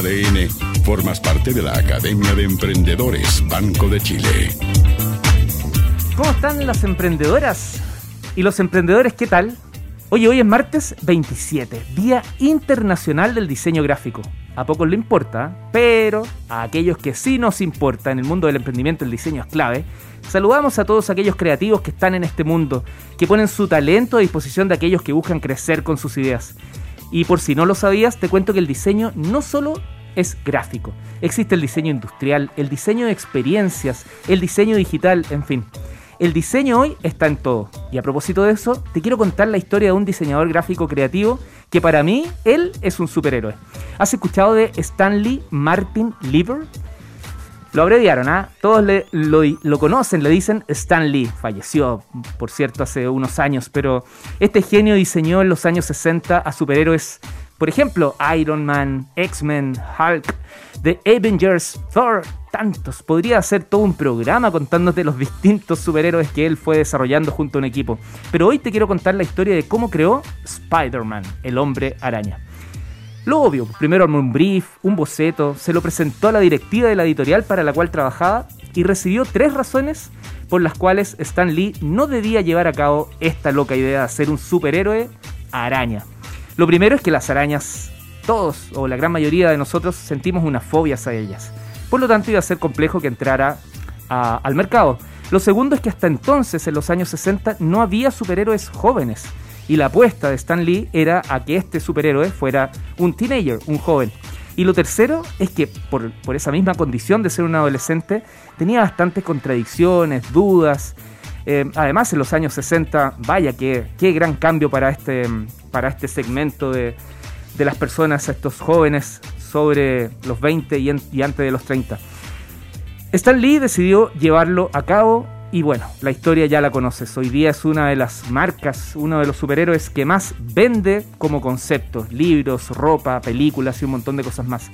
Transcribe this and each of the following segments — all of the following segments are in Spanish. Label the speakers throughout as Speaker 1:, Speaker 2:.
Speaker 1: ADN, formas parte de la Academia de Emprendedores Banco de Chile.
Speaker 2: ¿Cómo están las emprendedoras? ¿Y los emprendedores qué tal? Oye, hoy es martes 27, Día Internacional del Diseño Gráfico. A pocos le importa, pero a aquellos que sí nos importa en el mundo del emprendimiento el diseño es clave. Saludamos a todos aquellos creativos que están en este mundo, que ponen su talento a disposición de aquellos que buscan crecer con sus ideas. Y por si no lo sabías, te cuento que el diseño no solo es gráfico, existe el diseño industrial, el diseño de experiencias, el diseño digital, en fin. El diseño hoy está en todo. Y a propósito de eso, te quiero contar la historia de un diseñador gráfico creativo que para mí, él es un superhéroe. ¿Has escuchado de Stanley Martin Lieber? Lo abreviaron, ¿ah? Todos lo, lo, conocen, le dicen Stan Lee. Falleció, por cierto, hace unos años, pero este genio diseñó en los años 60 a superhéroes, por ejemplo, Iron Man, X-Men, Hulk, The Avengers, Thor, tantos. Podría hacer todo un programa contándote los distintos superhéroes que él fue desarrollando junto a un equipo. Pero hoy te quiero contar la historia de cómo creó Spider-Man, el hombre araña. Lo obvio, primero armó un brief, un boceto, se lo presentó a la directiva de la editorial para la cual trabajaba y recibió tres razones por las cuales Stan Lee no debía llevar a cabo esta loca idea de hacer un superhéroe araña. Lo primero es que las arañas, todos o la gran mayoría de nosotros sentimos una fobia hacia ellas. Por lo tanto, iba a ser complejo que entrara al mercado. Lo segundo es que hasta entonces, en los años 60, no había superhéroes jóvenes. Y la apuesta de Stan Lee era a que este superhéroe fuera un teenager, un joven. Y lo tercero es que por, esa misma condición de ser un adolescente, tenía bastantes contradicciones, dudas. Eh, además, en los años 60, vaya, qué, qué gran cambio para este, para este segmento de, de las personas, estos jóvenes sobre los 20 y, antes de los 30. Stan Lee decidió llevarlo a cabo y bueno, la historia ya la conoces. Hoy día es una de las marcas, uno de los superhéroes que más vende como concepto. Libros, ropa, películas y un montón de cosas más.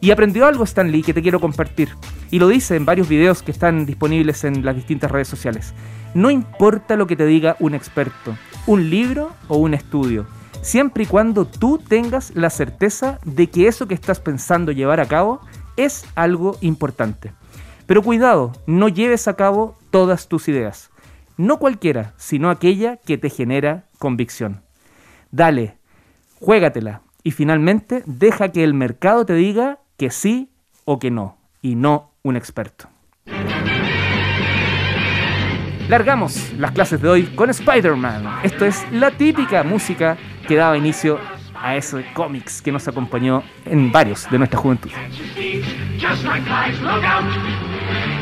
Speaker 2: Y aprendió algo Stan Lee que te quiero compartir. Y lo dice en varios videos que están disponibles en las distintas redes sociales. No importa lo que te diga un experto, un libro o un estudio siempre y cuando tú tengas la certeza de que eso que estás pensando llevar a cabo es algo importante. Pero cuidado, no lleves a cabo todas tus ideas. No cualquiera, sino aquella que te genera convicción. Dale, juégatela y finalmente deja que el mercado te diga que sí o que no, y no un experto. Largamos las clases de hoy con Spider-Man. Esto es la típica música que daba inicio a ese cómics que nos acompañó en varios de nuestra juventud.